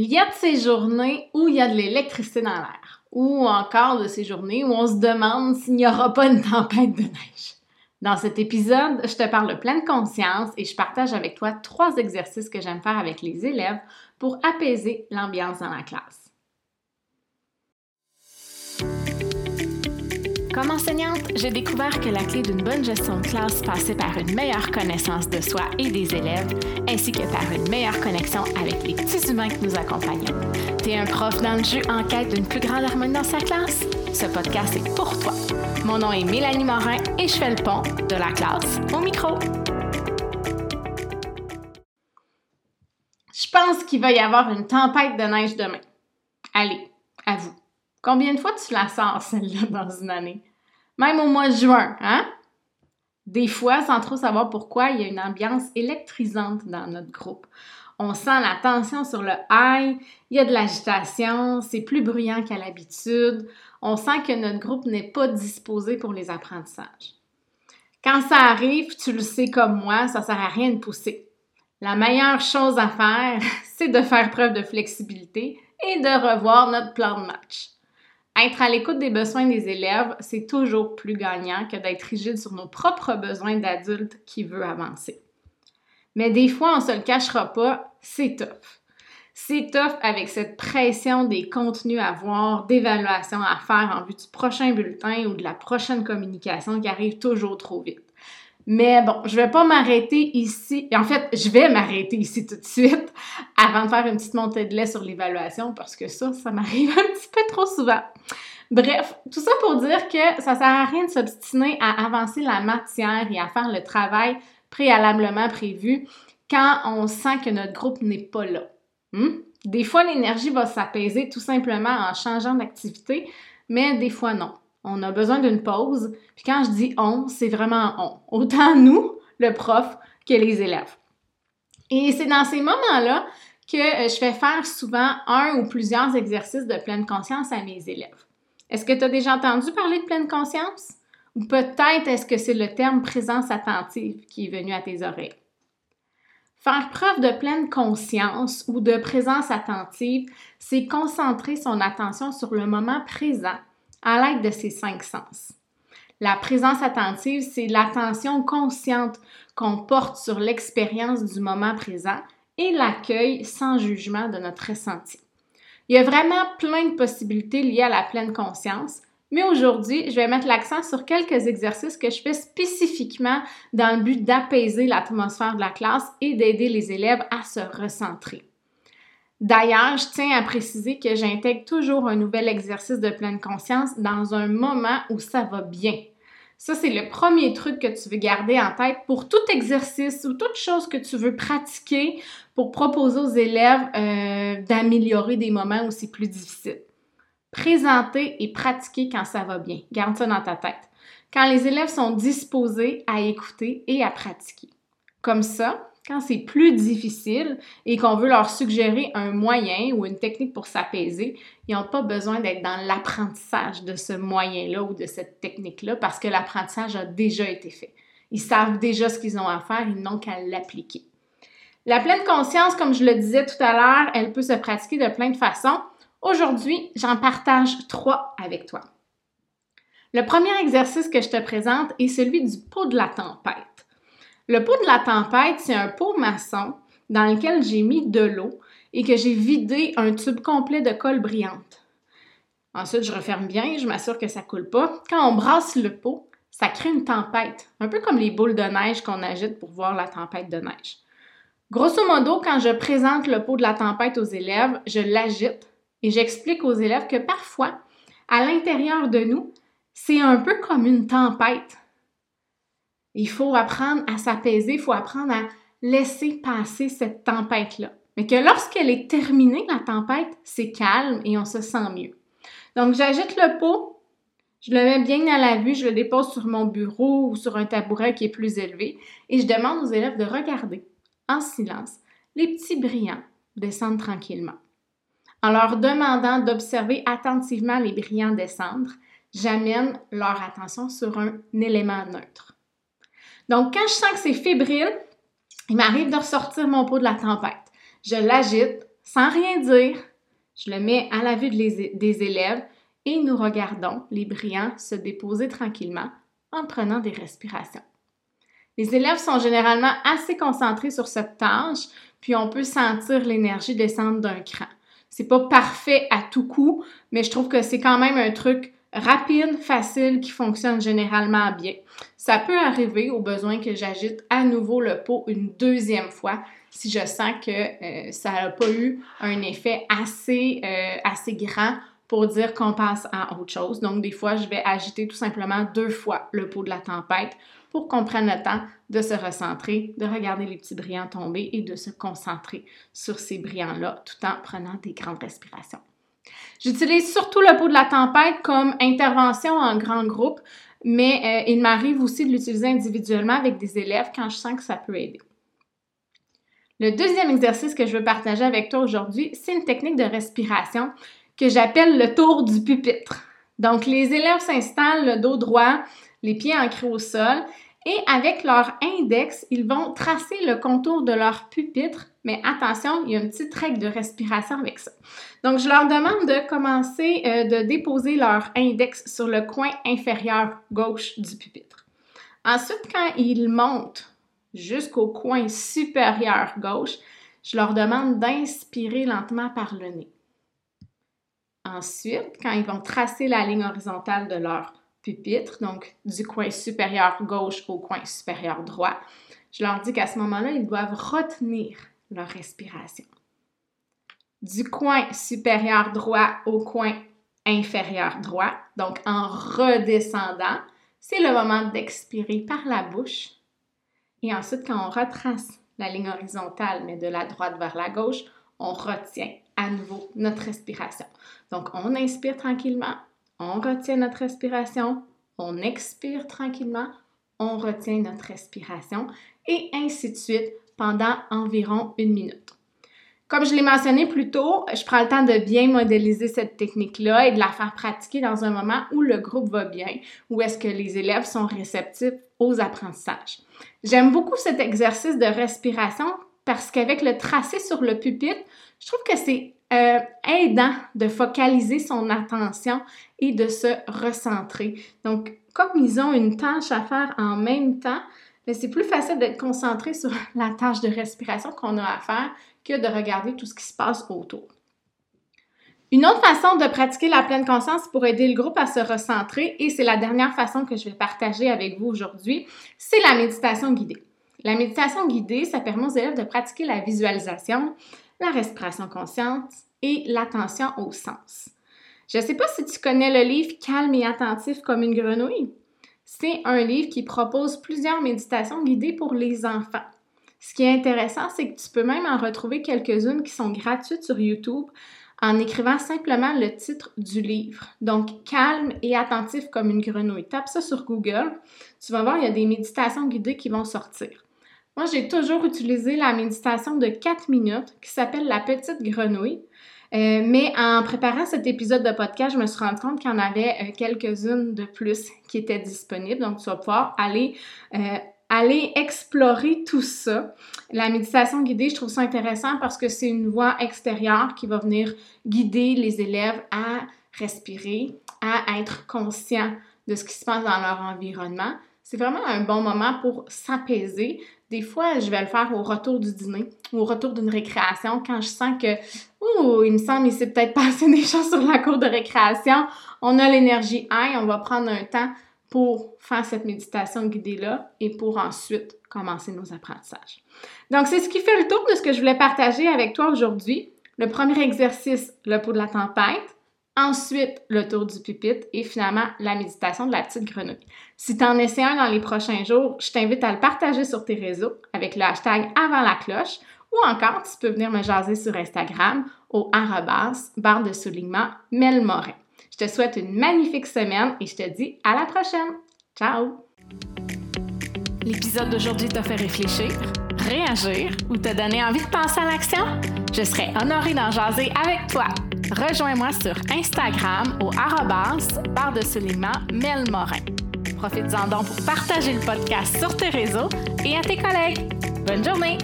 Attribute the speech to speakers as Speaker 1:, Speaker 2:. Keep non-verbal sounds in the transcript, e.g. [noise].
Speaker 1: Il y a de ces journées où il y a de l'électricité dans l'air, ou encore de ces journées où on se demande s'il n'y aura pas une tempête de neige. Dans cet épisode, je te parle pleine conscience et je partage avec toi trois exercices que j'aime faire avec les élèves pour apaiser l'ambiance dans la classe. Comme enseignante, j'ai découvert que la clé d'une bonne gestion de classe passait par une meilleure connaissance de soi et des élèves, ainsi que par une meilleure connexion avec les petits humains que nous accompagnons. T'es un prof dans le jeu en quête d'une plus grande harmonie dans sa classe? Ce podcast est pour toi. Mon nom est Mélanie Morin et je fais le pont de la classe au micro. Je pense qu'il va y avoir une tempête de neige demain. Allez, à vous. Combien de fois tu la sors, celle-là, dans une année? Même au mois de juin, hein? Des fois, sans trop savoir pourquoi, il y a une ambiance électrisante dans notre groupe. On sent la tension sur le high, il y a de l'agitation, c'est plus bruyant qu'à l'habitude. On sent que notre groupe n'est pas disposé pour les apprentissages. Quand ça arrive, tu le sais comme moi, ça sert à rien de pousser. La meilleure chose à faire, [laughs] c'est de faire preuve de flexibilité et de revoir notre plan de match. Être à l'écoute des besoins des élèves, c'est toujours plus gagnant que d'être rigide sur nos propres besoins d'adultes qui veut avancer. Mais des fois, on ne se le cachera pas, c'est tough. C'est tough avec cette pression des contenus à voir, d'évaluation à faire en vue du prochain bulletin ou de la prochaine communication qui arrive toujours trop vite. Mais bon, je vais pas m'arrêter ici. En fait, je vais m'arrêter ici tout de suite [laughs] avant de faire une petite montée de lait sur l'évaluation parce que ça, ça m'arrive [laughs] un petit peu trop souvent. Bref, tout ça pour dire que ça sert à rien de s'obstiner à avancer la matière et à faire le travail préalablement prévu quand on sent que notre groupe n'est pas là. Hmm? Des fois, l'énergie va s'apaiser tout simplement en changeant d'activité, mais des fois non on a besoin d'une pause. Puis quand je dis on, c'est vraiment on. Autant nous, le prof, que les élèves. Et c'est dans ces moments-là que euh, je fais faire souvent un ou plusieurs exercices de pleine conscience à mes élèves. Est-ce que tu as déjà entendu parler de pleine conscience? Ou peut-être est-ce que c'est le terme présence attentive qui est venu à tes oreilles? Faire preuve de pleine conscience ou de présence attentive, c'est concentrer son attention sur le moment présent à l'aide de ces cinq sens. La présence attentive, c'est l'attention consciente qu'on porte sur l'expérience du moment présent et l'accueil sans jugement de notre ressenti. Il y a vraiment plein de possibilités liées à la pleine conscience, mais aujourd'hui, je vais mettre l'accent sur quelques exercices que je fais spécifiquement dans le but d'apaiser l'atmosphère de la classe et d'aider les élèves à se recentrer. D'ailleurs, je tiens à préciser que j'intègre toujours un nouvel exercice de pleine conscience dans un moment où ça va bien. Ça, c'est le premier truc que tu veux garder en tête pour tout exercice ou toute chose que tu veux pratiquer pour proposer aux élèves euh, d'améliorer des moments où c'est plus difficile. Présenter et pratiquer quand ça va bien. Garde ça dans ta tête. Quand les élèves sont disposés à écouter et à pratiquer. Comme ça, quand c'est plus difficile et qu'on veut leur suggérer un moyen ou une technique pour s'apaiser, ils n'ont pas besoin d'être dans l'apprentissage de ce moyen-là ou de cette technique-là parce que l'apprentissage a déjà été fait. Ils savent déjà ce qu'ils ont à faire, ils n'ont qu'à l'appliquer. La pleine conscience, comme je le disais tout à l'heure, elle peut se pratiquer de plein de façons. Aujourd'hui, j'en partage trois avec toi. Le premier exercice que je te présente est celui du pot de la tempête. Le pot de la tempête, c'est un pot maçon dans lequel j'ai mis de l'eau et que j'ai vidé un tube complet de colle brillante. Ensuite, je referme bien, je m'assure que ça coule pas. Quand on brasse le pot, ça crée une tempête, un peu comme les boules de neige qu'on agite pour voir la tempête de neige. Grosso modo, quand je présente le pot de la tempête aux élèves, je l'agite et j'explique aux élèves que parfois, à l'intérieur de nous, c'est un peu comme une tempête. Il faut apprendre à s'apaiser, il faut apprendre à laisser passer cette tempête-là. Mais que lorsqu'elle est terminée, la tempête, c'est calme et on se sent mieux. Donc, j'agite le pot, je le mets bien à la vue, je le dépose sur mon bureau ou sur un tabouret qui est plus élevé et je demande aux élèves de regarder en silence les petits brillants descendre tranquillement. En leur demandant d'observer attentivement les brillants descendre, j'amène leur attention sur un élément neutre. Donc, quand je sens que c'est fébrile, il m'arrive de ressortir mon pot de la tempête. Je l'agite sans rien dire. Je le mets à la vue des élèves et nous regardons les brillants se déposer tranquillement en prenant des respirations. Les élèves sont généralement assez concentrés sur cette tâche, puis on peut sentir l'énergie descendre d'un cran. C'est pas parfait à tout coup, mais je trouve que c'est quand même un truc rapide, facile, qui fonctionne généralement bien. Ça peut arriver au besoin que j'agite à nouveau le pot une deuxième fois si je sens que euh, ça n'a pas eu un effet assez, euh, assez grand pour dire qu'on passe à autre chose. Donc, des fois, je vais agiter tout simplement deux fois le pot de la tempête pour qu'on prenne le temps de se recentrer, de regarder les petits brillants tomber et de se concentrer sur ces brillants-là tout en prenant des grandes respirations. J'utilise surtout le pot de la tempête comme intervention en grand groupe, mais euh, il m'arrive aussi de l'utiliser individuellement avec des élèves quand je sens que ça peut aider. Le deuxième exercice que je veux partager avec toi aujourd'hui, c'est une technique de respiration que j'appelle le tour du pupitre. Donc, les élèves s'installent le dos droit, les pieds ancrés au sol et avec leur index, ils vont tracer le contour de leur pupitre. Mais attention, il y a une petite règle de respiration avec ça. Donc, je leur demande de commencer euh, de déposer leur index sur le coin inférieur gauche du pupitre. Ensuite, quand ils montent jusqu'au coin supérieur gauche, je leur demande d'inspirer lentement par le nez. Ensuite, quand ils vont tracer la ligne horizontale de leur donc du coin supérieur gauche au coin supérieur droit, je leur dis qu'à ce moment-là, ils doivent retenir leur respiration. Du coin supérieur droit au coin inférieur droit, donc en redescendant, c'est le moment d'expirer par la bouche. Et ensuite, quand on retrace la ligne horizontale, mais de la droite vers la gauche, on retient à nouveau notre respiration. Donc, on inspire tranquillement, on retient notre respiration, on expire tranquillement, on retient notre respiration et ainsi de suite pendant environ une minute. Comme je l'ai mentionné plus tôt, je prends le temps de bien modéliser cette technique-là et de la faire pratiquer dans un moment où le groupe va bien, où est-ce que les élèves sont réceptifs aux apprentissages. J'aime beaucoup cet exercice de respiration parce qu'avec le tracé sur le pupitre, je trouve que c'est euh, aidant de focaliser son attention et de se recentrer. Donc, comme ils ont une tâche à faire en même temps, ben, c'est plus facile d'être concentré sur [laughs] la tâche de respiration qu'on a à faire que de regarder tout ce qui se passe autour. Une autre façon de pratiquer la pleine conscience pour aider le groupe à se recentrer, et c'est la dernière façon que je vais partager avec vous aujourd'hui, c'est la méditation guidée. La méditation guidée, ça permet aux élèves de pratiquer la visualisation, la respiration consciente et l'attention au sens. Je ne sais pas si tu connais le livre Calme et attentif comme une grenouille. C'est un livre qui propose plusieurs méditations guidées pour les enfants. Ce qui est intéressant, c'est que tu peux même en retrouver quelques-unes qui sont gratuites sur YouTube en écrivant simplement le titre du livre. Donc, calme et attentif comme une grenouille. Tape ça sur Google. Tu vas voir, il y a des méditations guidées qui vont sortir. Moi, j'ai toujours utilisé la méditation de 4 minutes qui s'appelle la petite grenouille. Euh, mais en préparant cet épisode de podcast, je me suis rendu compte qu'il y en avait euh, quelques-unes de plus qui étaient disponibles. Donc, tu vas pouvoir aller, euh, aller explorer tout ça. La méditation guidée, je trouve ça intéressant parce que c'est une voix extérieure qui va venir guider les élèves à respirer, à être conscients de ce qui se passe dans leur environnement. C'est vraiment un bon moment pour s'apaiser, des fois, je vais le faire au retour du dîner ou au retour d'une récréation quand je sens que, ouh, il me semble qu'il s'est peut-être [laughs] passé des choses sur la cour de récréation. On a l'énergie high, on va prendre un temps pour faire cette méditation guidée-là et pour ensuite commencer nos apprentissages. Donc, c'est ce qui fait le tour de ce que je voulais partager avec toi aujourd'hui. Le premier exercice, le pot de la tempête. Ensuite, le tour du pupitre et finalement la méditation de la petite grenouille. Si tu en essaies un dans les prochains jours, je t'invite à le partager sur tes réseaux avec le hashtag avant la cloche ou encore tu peux venir me jaser sur Instagram au arrobas barre de soulignement Melmorin. Je te souhaite une magnifique semaine et je te dis à la prochaine. Ciao! L'épisode d'aujourd'hui t'a fait réfléchir, réagir ou te donner envie de passer à l'action? Je serais honorée d'en jaser avec toi. Rejoins-moi sur Instagram au arrobas de soulignement Melmorin. Profites-en donc pour partager le podcast sur tes réseaux et à tes collègues. Bonne journée!